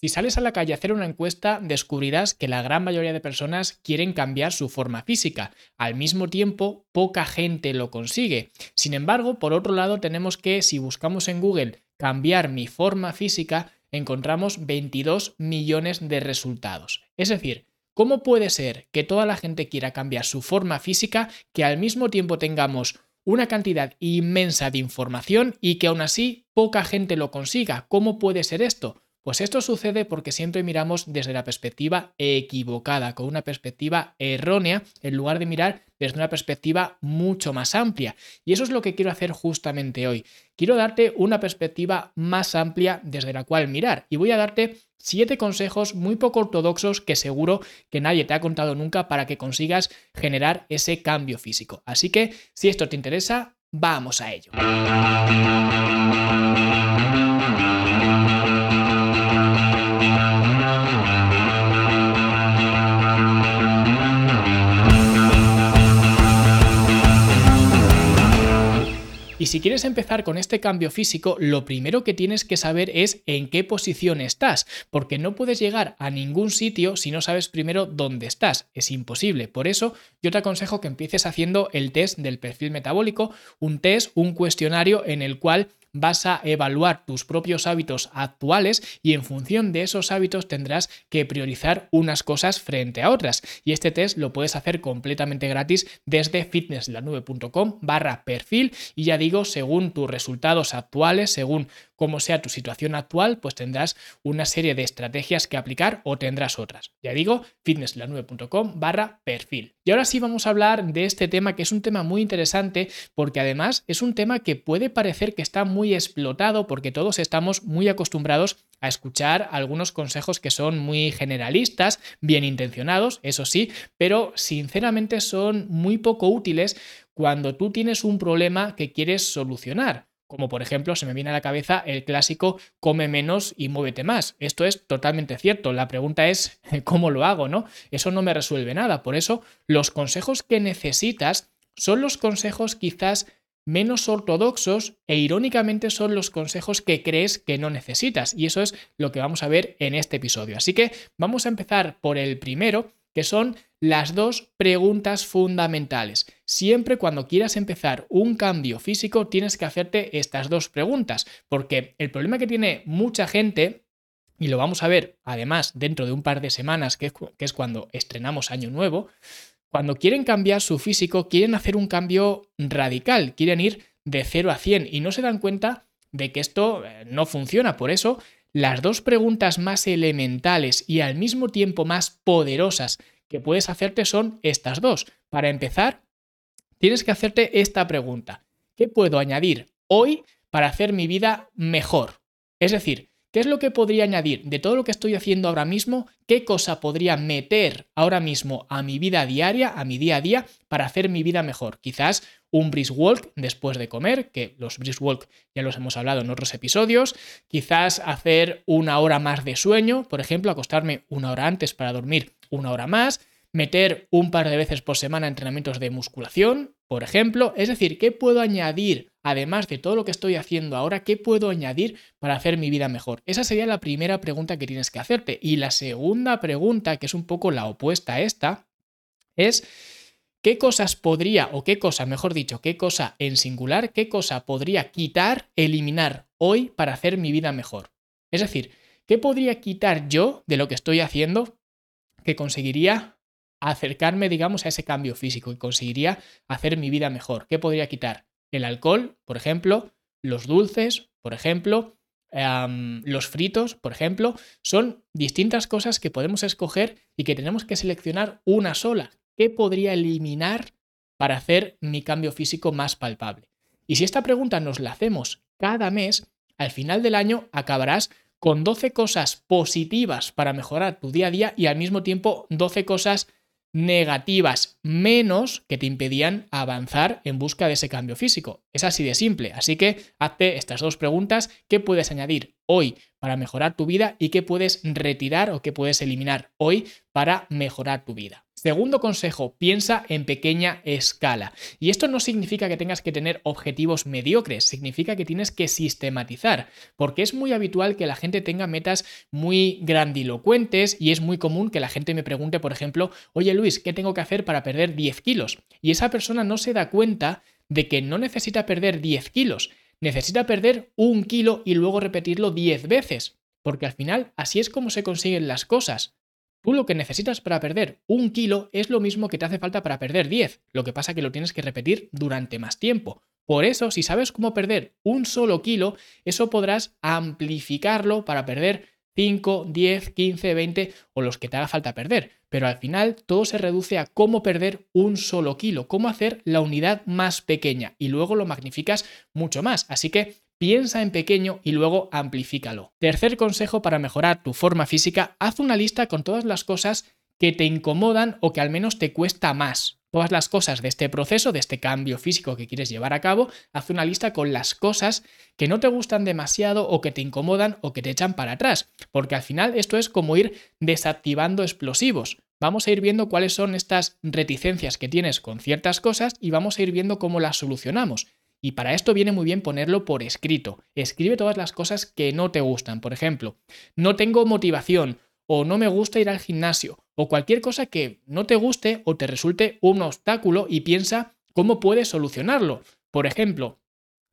Si sales a la calle a hacer una encuesta, descubrirás que la gran mayoría de personas quieren cambiar su forma física. Al mismo tiempo, poca gente lo consigue. Sin embargo, por otro lado, tenemos que, si buscamos en Google cambiar mi forma física, encontramos 22 millones de resultados. Es decir, ¿cómo puede ser que toda la gente quiera cambiar su forma física, que al mismo tiempo tengamos una cantidad inmensa de información y que aún así poca gente lo consiga? ¿Cómo puede ser esto? Pues esto sucede porque siempre miramos desde la perspectiva equivocada, con una perspectiva errónea, en lugar de mirar desde una perspectiva mucho más amplia. Y eso es lo que quiero hacer justamente hoy. Quiero darte una perspectiva más amplia desde la cual mirar. Y voy a darte siete consejos muy poco ortodoxos que seguro que nadie te ha contado nunca para que consigas generar ese cambio físico. Así que si esto te interesa, vamos a ello. Y si quieres empezar con este cambio físico, lo primero que tienes que saber es en qué posición estás, porque no puedes llegar a ningún sitio si no sabes primero dónde estás. Es imposible. Por eso yo te aconsejo que empieces haciendo el test del perfil metabólico, un test, un cuestionario en el cual vas a evaluar tus propios hábitos actuales y en función de esos hábitos tendrás que priorizar unas cosas frente a otras. Y este test lo puedes hacer completamente gratis desde fitnesslanube.com barra perfil y ya digo, según tus resultados actuales, según cómo sea tu situación actual, pues tendrás una serie de estrategias que aplicar o tendrás otras. Ya digo, fitnesslanube.com barra perfil. Y ahora sí vamos a hablar de este tema que es un tema muy interesante porque además es un tema que puede parecer que está muy explotado porque todos estamos muy acostumbrados a escuchar algunos consejos que son muy generalistas, bien intencionados, eso sí, pero sinceramente son muy poco útiles cuando tú tienes un problema que quieres solucionar como por ejemplo se me viene a la cabeza el clásico come menos y muévete más. Esto es totalmente cierto. La pregunta es cómo lo hago, ¿no? Eso no me resuelve nada. Por eso los consejos que necesitas son los consejos quizás menos ortodoxos e irónicamente son los consejos que crees que no necesitas. Y eso es lo que vamos a ver en este episodio. Así que vamos a empezar por el primero, que son las dos preguntas fundamentales. Siempre cuando quieras empezar un cambio físico tienes que hacerte estas dos preguntas, porque el problema que tiene mucha gente, y lo vamos a ver además dentro de un par de semanas, que es, cuando estrenamos Año Nuevo, cuando quieren cambiar su físico, quieren hacer un cambio radical, quieren ir de 0 a 100 y no se dan cuenta de que esto eh, no funciona. Por eso, las dos preguntas más elementales y al mismo tiempo más poderosas que puedes hacerte son estas dos. Para empezar, tienes que hacerte esta pregunta. ¿Qué puedo añadir hoy para hacer mi vida mejor? Es decir, ¿qué es lo que podría añadir de todo lo que estoy haciendo ahora mismo? ¿Qué cosa podría meter ahora mismo a mi vida diaria, a mi día a día, para hacer mi vida mejor? Quizás un brisk walk después de comer, que los brisk walk ya los hemos hablado en otros episodios. Quizás hacer una hora más de sueño, por ejemplo, acostarme una hora antes para dormir una hora más, meter un par de veces por semana entrenamientos de musculación, por ejemplo. Es decir, ¿qué puedo añadir, además de todo lo que estoy haciendo ahora, qué puedo añadir para hacer mi vida mejor? Esa sería la primera pregunta que tienes que hacerte. Y la segunda pregunta, que es un poco la opuesta a esta, es... ¿Qué cosas podría, o qué cosa, mejor dicho, qué cosa en singular, qué cosa podría quitar, eliminar hoy para hacer mi vida mejor? Es decir, ¿qué podría quitar yo de lo que estoy haciendo que conseguiría acercarme, digamos, a ese cambio físico y conseguiría hacer mi vida mejor. ¿Qué podría quitar? El alcohol, por ejemplo, los dulces, por ejemplo, los fritos, por ejemplo, son distintas cosas que podemos escoger y que tenemos que seleccionar una sola. ¿Qué podría eliminar para hacer mi cambio físico más palpable? Y si esta pregunta nos la hacemos cada mes, al final del año acabarás con 12 cosas positivas para mejorar tu día a día y al mismo tiempo 12 cosas negativas menos que te impedían avanzar en busca de ese cambio físico. Es así de simple. Así que hazte estas dos preguntas. ¿Qué puedes añadir hoy para mejorar tu vida y qué puedes retirar o qué puedes eliminar hoy para mejorar tu vida? Segundo consejo, piensa en pequeña escala. Y esto no significa que tengas que tener objetivos mediocres, significa que tienes que sistematizar, porque es muy habitual que la gente tenga metas muy grandilocuentes y es muy común que la gente me pregunte, por ejemplo, oye Luis, ¿qué tengo que hacer para perder 10 kilos? Y esa persona no se da cuenta de que no necesita perder 10 kilos, necesita perder un kilo y luego repetirlo 10 veces, porque al final así es como se consiguen las cosas. Tú lo que necesitas para perder un kilo es lo mismo que te hace falta para perder 10. Lo que pasa que lo tienes que repetir durante más tiempo. Por eso, si sabes cómo perder un solo kilo, eso podrás amplificarlo para perder 5, 10, 15, 20 o los que te haga falta perder. Pero al final todo se reduce a cómo perder un solo kilo, cómo hacer la unidad más pequeña y luego lo magnificas mucho más. Así que piensa en pequeño y luego amplifícalo. Tercer consejo para mejorar tu forma física, haz una lista con todas las cosas que te incomodan o que al menos te cuesta más. Todas las cosas de este proceso, de este cambio físico que quieres llevar a cabo, haz una lista con las cosas que no te gustan demasiado o que te incomodan o que te echan para atrás, porque al final esto es como ir desactivando explosivos. Vamos a ir viendo cuáles son estas reticencias que tienes con ciertas cosas y vamos a ir viendo cómo las solucionamos. Y para esto viene muy bien ponerlo por escrito. Escribe todas las cosas que no te gustan. Por ejemplo, no tengo motivación o no me gusta ir al gimnasio o cualquier cosa que no te guste o te resulte un obstáculo y piensa cómo puedes solucionarlo. Por ejemplo,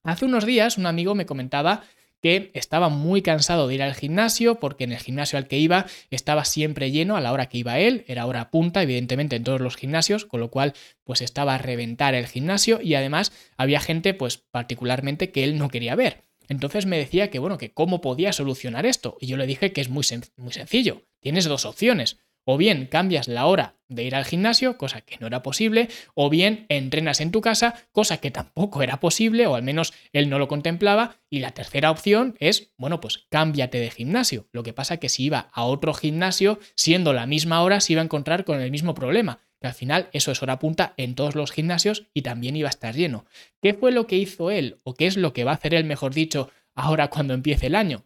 hace unos días un amigo me comentaba que estaba muy cansado de ir al gimnasio porque en el gimnasio al que iba estaba siempre lleno a la hora que iba él, era hora punta evidentemente en todos los gimnasios, con lo cual pues estaba a reventar el gimnasio y además había gente pues particularmente que él no quería ver. Entonces me decía que bueno, que cómo podía solucionar esto y yo le dije que es muy, muy sencillo, tienes dos opciones o bien cambias la hora de ir al gimnasio, cosa que no era posible, o bien entrenas en tu casa, cosa que tampoco era posible, o al menos él no lo contemplaba, y la tercera opción es, bueno, pues cámbiate de gimnasio. Lo que pasa que si iba a otro gimnasio, siendo la misma hora, se iba a encontrar con el mismo problema, que al final eso es hora punta en todos los gimnasios y también iba a estar lleno. ¿Qué fue lo que hizo él, o qué es lo que va a hacer él, mejor dicho, ahora cuando empiece el año?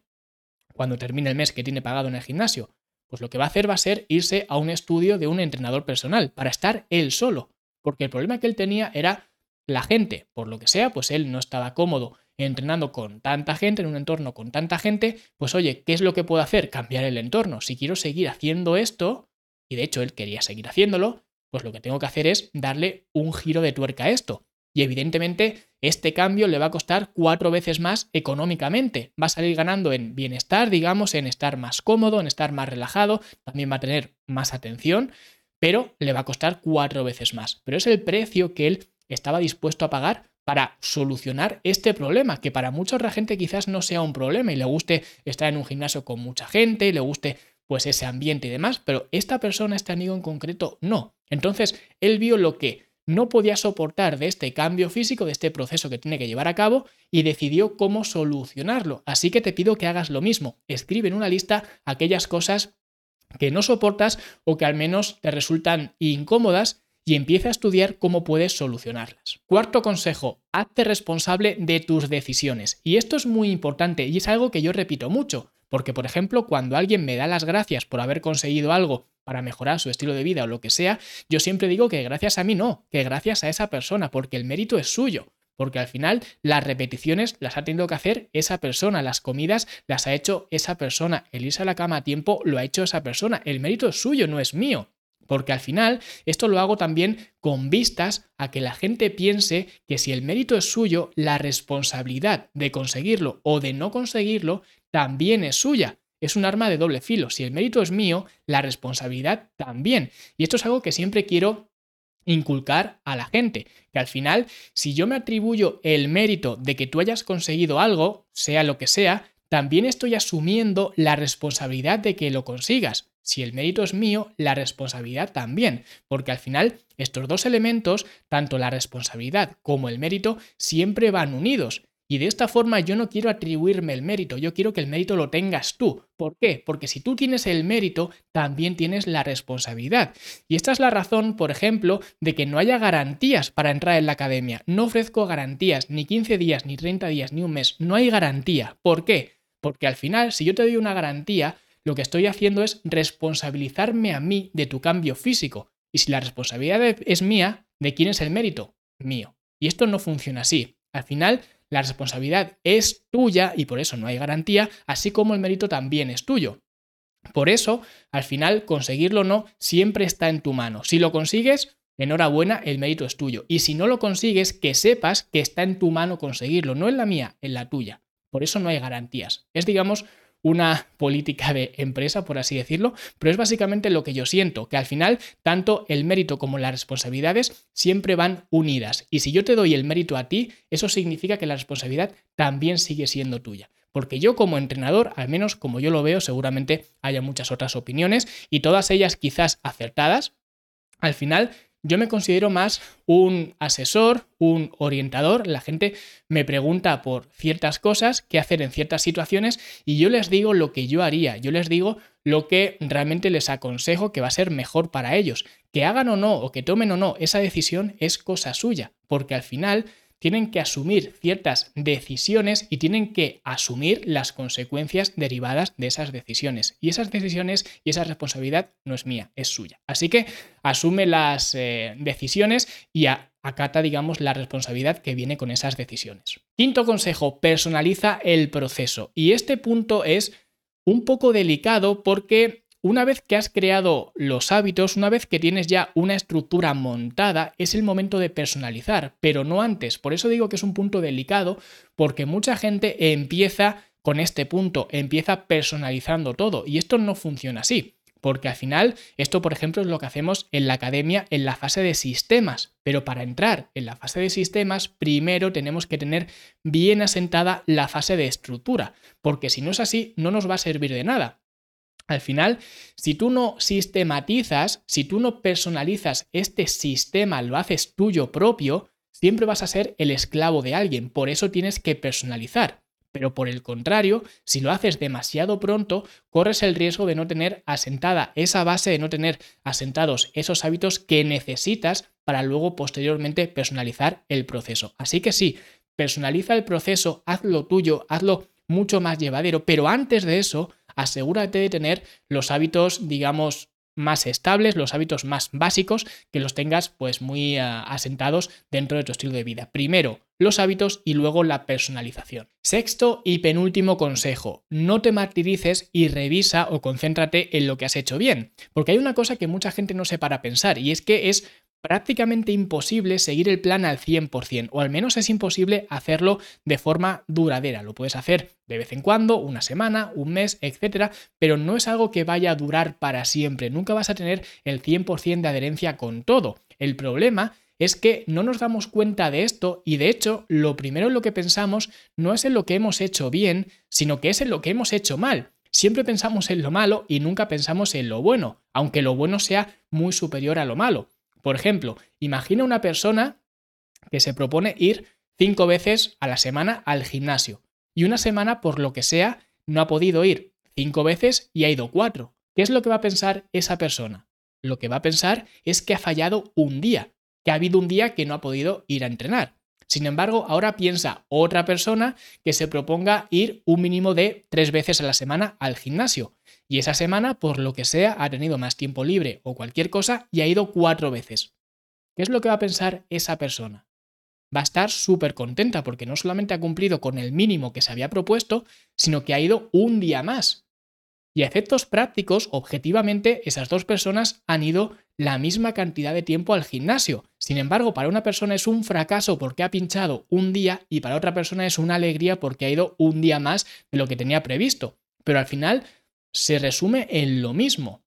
Cuando termine el mes que tiene pagado en el gimnasio, pues lo que va a hacer va a ser irse a un estudio de un entrenador personal para estar él solo. Porque el problema que él tenía era la gente. Por lo que sea, pues él no estaba cómodo entrenando con tanta gente, en un entorno con tanta gente. Pues oye, ¿qué es lo que puedo hacer? Cambiar el entorno. Si quiero seguir haciendo esto, y de hecho él quería seguir haciéndolo, pues lo que tengo que hacer es darle un giro de tuerca a esto. Y evidentemente este cambio le va a costar cuatro veces más económicamente. Va a salir ganando en bienestar, digamos, en estar más cómodo, en estar más relajado, también va a tener más atención, pero le va a costar cuatro veces más. Pero es el precio que él estaba dispuesto a pagar para solucionar este problema, que para mucha otra gente quizás no sea un problema y le guste estar en un gimnasio con mucha gente, le guste pues ese ambiente y demás, pero esta persona, este amigo en concreto, no. Entonces, él vio lo que no podía soportar de este cambio físico, de este proceso que tiene que llevar a cabo y decidió cómo solucionarlo. Así que te pido que hagas lo mismo. Escribe en una lista aquellas cosas que no soportas o que al menos te resultan incómodas y empieza a estudiar cómo puedes solucionarlas. Cuarto consejo, hazte responsable de tus decisiones. Y esto es muy importante y es algo que yo repito mucho. Porque, por ejemplo, cuando alguien me da las gracias por haber conseguido algo para mejorar su estilo de vida o lo que sea, yo siempre digo que gracias a mí no, que gracias a esa persona, porque el mérito es suyo. Porque al final las repeticiones las ha tenido que hacer esa persona, las comidas las ha hecho esa persona, el irse a la cama a tiempo lo ha hecho esa persona, el mérito es suyo, no es mío. Porque al final esto lo hago también con vistas a que la gente piense que si el mérito es suyo, la responsabilidad de conseguirlo o de no conseguirlo también es suya. Es un arma de doble filo. Si el mérito es mío, la responsabilidad también. Y esto es algo que siempre quiero inculcar a la gente, que al final, si yo me atribuyo el mérito de que tú hayas conseguido algo, sea lo que sea, también estoy asumiendo la responsabilidad de que lo consigas. Si el mérito es mío, la responsabilidad también, porque al final estos dos elementos, tanto la responsabilidad como el mérito, siempre van unidos. Y de esta forma yo no quiero atribuirme el mérito, yo quiero que el mérito lo tengas tú. ¿Por qué? Porque si tú tienes el mérito, también tienes la responsabilidad. Y esta es la razón, por ejemplo, de que no haya garantías para entrar en la academia. No ofrezco garantías, ni 15 días, ni 30 días, ni un mes. No hay garantía. ¿Por qué? Porque al final, si yo te doy una garantía, lo que estoy haciendo es responsabilizarme a mí de tu cambio físico. Y si la responsabilidad es mía, ¿de quién es el mérito? Mío. Y esto no funciona así. Al final, la responsabilidad es tuya y por eso no hay garantía, así como el mérito también es tuyo. Por eso, al final, conseguirlo o no siempre está en tu mano. Si lo consigues, enhorabuena, el mérito es tuyo. Y si no lo consigues, que sepas que está en tu mano conseguirlo, no en la mía, en la tuya. Por eso no hay garantías. Es, digamos, una política de empresa, por así decirlo, pero es básicamente lo que yo siento, que al final tanto el mérito como las responsabilidades siempre van unidas. Y si yo te doy el mérito a ti, eso significa que la responsabilidad también sigue siendo tuya. Porque yo como entrenador, al menos como yo lo veo, seguramente haya muchas otras opiniones y todas ellas quizás acertadas, al final yo me considero más un asesor, un orientador. La gente me pregunta por ciertas cosas, qué hacer en ciertas situaciones y yo les digo lo que yo haría. Yo les digo lo que realmente les aconsejo que va a ser mejor para ellos. Que hagan o no, o que tomen o no, esa decisión es cosa suya, porque al final tienen que asumir ciertas decisiones y tienen que asumir las consecuencias derivadas de esas decisiones. Y esas decisiones y esa responsabilidad no es mía, es suya. Así que asume las eh, decisiones y acata, digamos, la responsabilidad que viene con esas decisiones. Quinto consejo, personaliza el proceso. Y este punto es un poco delicado porque una vez que has creado los hábitos, una vez que tienes ya una estructura montada, es el momento de personalizar, pero no antes. Por eso digo que es un punto delicado, porque mucha gente empieza con este punto, empieza personalizando todo, y esto no funciona así. Porque al final, esto por ejemplo es lo que hacemos en la academia en la fase de sistemas. Pero para entrar en la fase de sistemas, primero tenemos que tener bien asentada la fase de estructura. Porque si no es así, no nos va a servir de nada. Al final, si tú no sistematizas, si tú no personalizas este sistema, lo haces tuyo propio, siempre vas a ser el esclavo de alguien. Por eso tienes que personalizar. Pero por el contrario, si lo haces demasiado pronto, corres el riesgo de no tener asentada esa base, de no tener asentados esos hábitos que necesitas para luego posteriormente personalizar el proceso. Así que sí, personaliza el proceso, hazlo tuyo, hazlo mucho más llevadero, pero antes de eso, asegúrate de tener los hábitos, digamos, más estables, los hábitos más básicos, que los tengas pues muy eh, asentados dentro de tu estilo de vida. Primero, los hábitos y luego la personalización. Sexto y penúltimo consejo, no te martirices y revisa o concéntrate en lo que has hecho bien, porque hay una cosa que mucha gente no se para pensar y es que es prácticamente imposible seguir el plan al 100%, o al menos es imposible hacerlo de forma duradera. Lo puedes hacer de vez en cuando, una semana, un mes, etcétera, pero no es algo que vaya a durar para siempre. Nunca vas a tener el 100% de adherencia con todo. El problema es que no nos damos cuenta de esto y de hecho lo primero en lo que pensamos no es en lo que hemos hecho bien, sino que es en lo que hemos hecho mal. Siempre pensamos en lo malo y nunca pensamos en lo bueno, aunque lo bueno sea muy superior a lo malo. Por ejemplo, imagina una persona que se propone ir cinco veces a la semana al gimnasio y una semana, por lo que sea, no ha podido ir cinco veces y ha ido cuatro. ¿Qué es lo que va a pensar esa persona? Lo que va a pensar es que ha fallado un día, que ha habido un día que no ha podido ir a entrenar. Sin embargo, ahora piensa otra persona que se proponga ir un mínimo de tres veces a la semana al gimnasio. Y esa semana, por lo que sea, ha tenido más tiempo libre o cualquier cosa y ha ido cuatro veces. ¿Qué es lo que va a pensar esa persona? Va a estar súper contenta porque no solamente ha cumplido con el mínimo que se había propuesto, sino que ha ido un día más. Y a efectos prácticos, objetivamente, esas dos personas han ido la misma cantidad de tiempo al gimnasio. Sin embargo, para una persona es un fracaso porque ha pinchado un día y para otra persona es una alegría porque ha ido un día más de lo que tenía previsto. Pero al final se resume en lo mismo.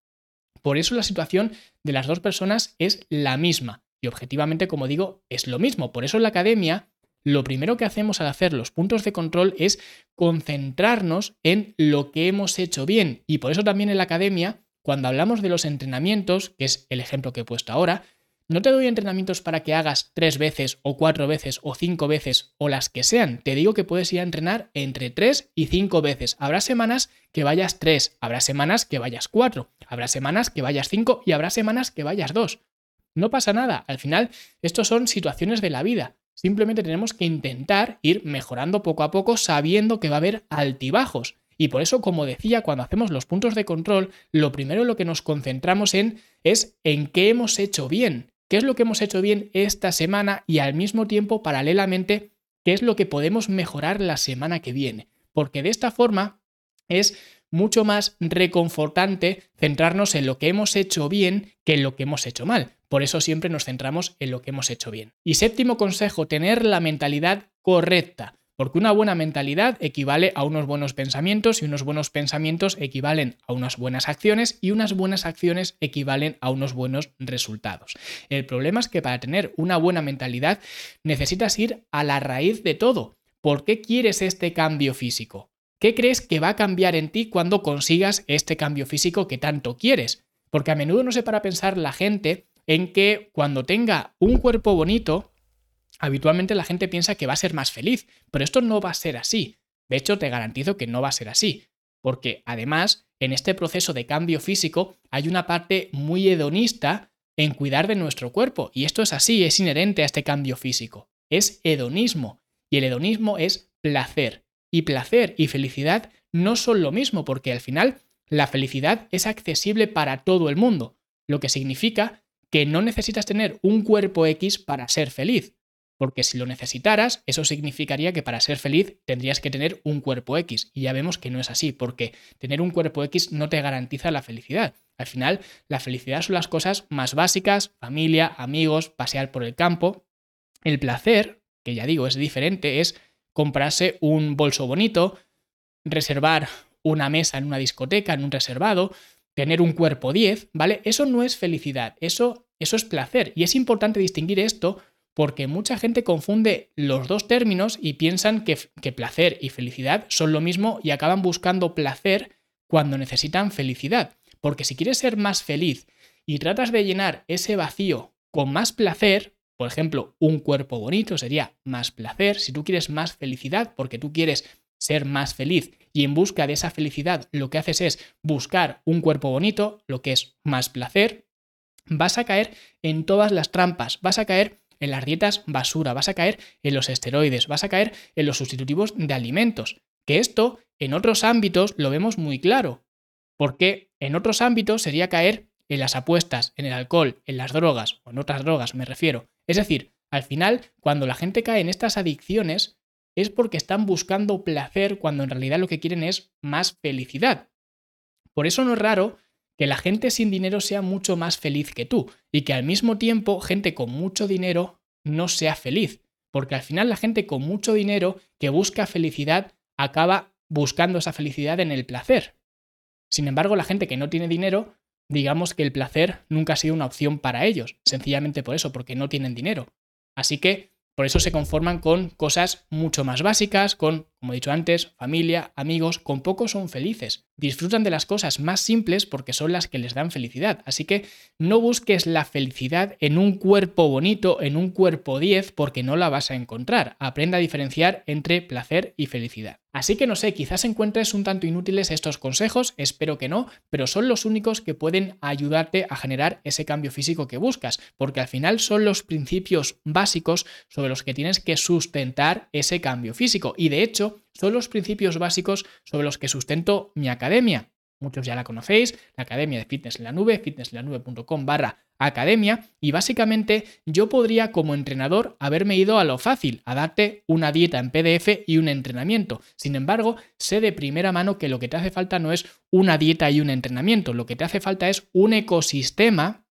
Por eso la situación de las dos personas es la misma. Y objetivamente, como digo, es lo mismo. Por eso en la academia, lo primero que hacemos al hacer los puntos de control es concentrarnos en lo que hemos hecho bien. Y por eso también en la academia, cuando hablamos de los entrenamientos, que es el ejemplo que he puesto ahora, no te doy entrenamientos para que hagas tres veces o cuatro veces o cinco veces o las que sean. Te digo que puedes ir a entrenar entre tres y cinco veces. Habrá semanas que vayas tres, habrá semanas que vayas cuatro, habrá semanas que vayas cinco y habrá semanas que vayas dos. No pasa nada. Al final, estos son situaciones de la vida. Simplemente tenemos que intentar ir mejorando poco a poco sabiendo que va a haber altibajos. Y por eso, como decía, cuando hacemos los puntos de control, lo primero en lo que nos concentramos en es en qué hemos hecho bien, qué es lo que hemos hecho bien esta semana y al mismo tiempo, paralelamente, qué es lo que podemos mejorar la semana que viene. Porque de esta forma es mucho más reconfortante centrarnos en lo que hemos hecho bien que en lo que hemos hecho mal. Por eso siempre nos centramos en lo que hemos hecho bien. Y séptimo consejo, tener la mentalidad correcta. Porque una buena mentalidad equivale a unos buenos pensamientos y unos buenos pensamientos equivalen a unas buenas acciones y unas buenas acciones equivalen a unos buenos resultados. El problema es que para tener una buena mentalidad necesitas ir a la raíz de todo. ¿Por qué quieres este cambio físico? ¿Qué crees que va a cambiar en ti cuando consigas este cambio físico que tanto quieres? Porque a menudo no se para pensar la gente en que cuando tenga un cuerpo bonito, habitualmente la gente piensa que va a ser más feliz, pero esto no va a ser así. De hecho, te garantizo que no va a ser así, porque además, en este proceso de cambio físico hay una parte muy hedonista en cuidar de nuestro cuerpo, y esto es así, es inherente a este cambio físico. Es hedonismo, y el hedonismo es placer. Y placer y felicidad no son lo mismo, porque al final la felicidad es accesible para todo el mundo, lo que significa que no necesitas tener un cuerpo X para ser feliz. Porque si lo necesitaras, eso significaría que para ser feliz tendrías que tener un cuerpo X. Y ya vemos que no es así, porque tener un cuerpo X no te garantiza la felicidad. Al final, la felicidad son las cosas más básicas, familia, amigos, pasear por el campo. El placer, que ya digo, es diferente, es comprarse un bolso bonito, reservar una mesa en una discoteca, en un reservado, tener un cuerpo 10, ¿vale? Eso no es felicidad, eso, eso es placer. Y es importante distinguir esto porque mucha gente confunde los dos términos y piensan que, que, placer y felicidad son lo mismo y acaban buscando placer cuando necesitan felicidad. Porque si quieres ser más feliz y tratas de llenar ese vacío con más placer, por ejemplo, un cuerpo bonito sería más placer, si tú quieres más felicidad porque tú quieres ser más feliz y en busca de esa felicidad lo que haces es buscar un cuerpo bonito, lo que es más placer, vas a caer en todas las trampas, vas a caer en las dietas basura, vas a caer en los esteroides, vas a caer en los sustitutivos de alimentos. Que esto en otros ámbitos lo vemos muy claro, porque en otros ámbitos sería caer en las apuestas, en el alcohol, en las drogas, o en otras drogas me refiero. Es decir, al final, cuando la gente cae en estas adicciones, es porque están buscando placer cuando en realidad lo que quieren es más felicidad. Por eso no es raro que la gente sin dinero sea mucho más feliz que tú y que al mismo tiempo gente con mucho dinero no sea feliz, porque al final la gente con mucho dinero que busca felicidad acaba buscando esa felicidad en el placer. Sin embargo, la gente que no tiene dinero, digamos que el placer nunca ha sido una opción para ellos, sencillamente por eso, porque no tienen dinero. Así que por eso se conforman con cosas mucho más básicas, con, como he dicho antes, familia, amigos, con poco son felices. Disfrutan de las cosas más simples porque son las que les dan felicidad. Así que no busques la felicidad en un cuerpo bonito, en un cuerpo 10, porque no la vas a encontrar. Aprenda a diferenciar entre placer y felicidad. Así que no sé, quizás encuentres un tanto inútiles estos consejos, espero que no, pero son los únicos que pueden ayudarte a generar ese cambio físico que buscas, porque al final son los principios básicos sobre los que tienes que sustentar ese cambio físico. Y de hecho, son los principios básicos sobre los que sustento mi academia. Muchos ya la conocéis, la Academia de Fitness en la Nube, fitnesslanube.com barra academia, y básicamente yo podría como entrenador haberme ido a lo fácil, a darte una dieta en PDF y un entrenamiento. Sin embargo, sé de primera mano que lo que te hace falta no es una dieta y un entrenamiento, lo que te hace falta es un ecosistema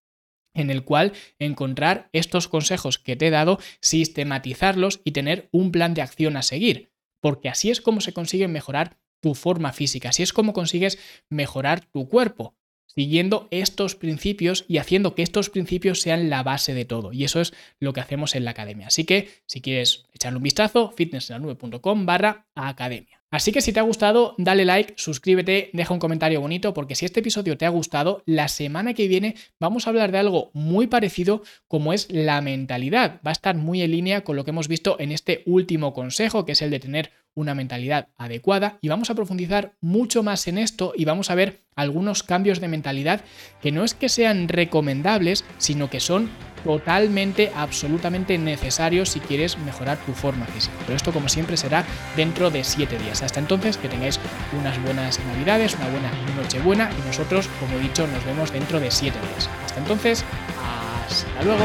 en el cual encontrar estos consejos que te he dado, sistematizarlos y tener un plan de acción a seguir porque así es como se consigue mejorar tu forma física, así es como consigues mejorar tu cuerpo, siguiendo estos principios y haciendo que estos principios sean la base de todo. Y eso es lo que hacemos en la academia. Así que si quieres echarle un vistazo, fitnesslanube.com barra academia. Así que si te ha gustado, dale like, suscríbete, deja un comentario bonito, porque si este episodio te ha gustado, la semana que viene vamos a hablar de algo muy parecido como es la mentalidad. Va a estar muy en línea con lo que hemos visto en este último consejo, que es el de tener una mentalidad adecuada y vamos a profundizar mucho más en esto y vamos a ver algunos cambios de mentalidad que no es que sean recomendables, sino que son totalmente, absolutamente necesarios si quieres mejorar tu forma física. Pero esto, como siempre, será dentro de 7 días. Hasta entonces, que tengáis unas buenas navidades, una buena noche buena y nosotros, como he dicho, nos vemos dentro de 7 días. Hasta entonces, hasta luego.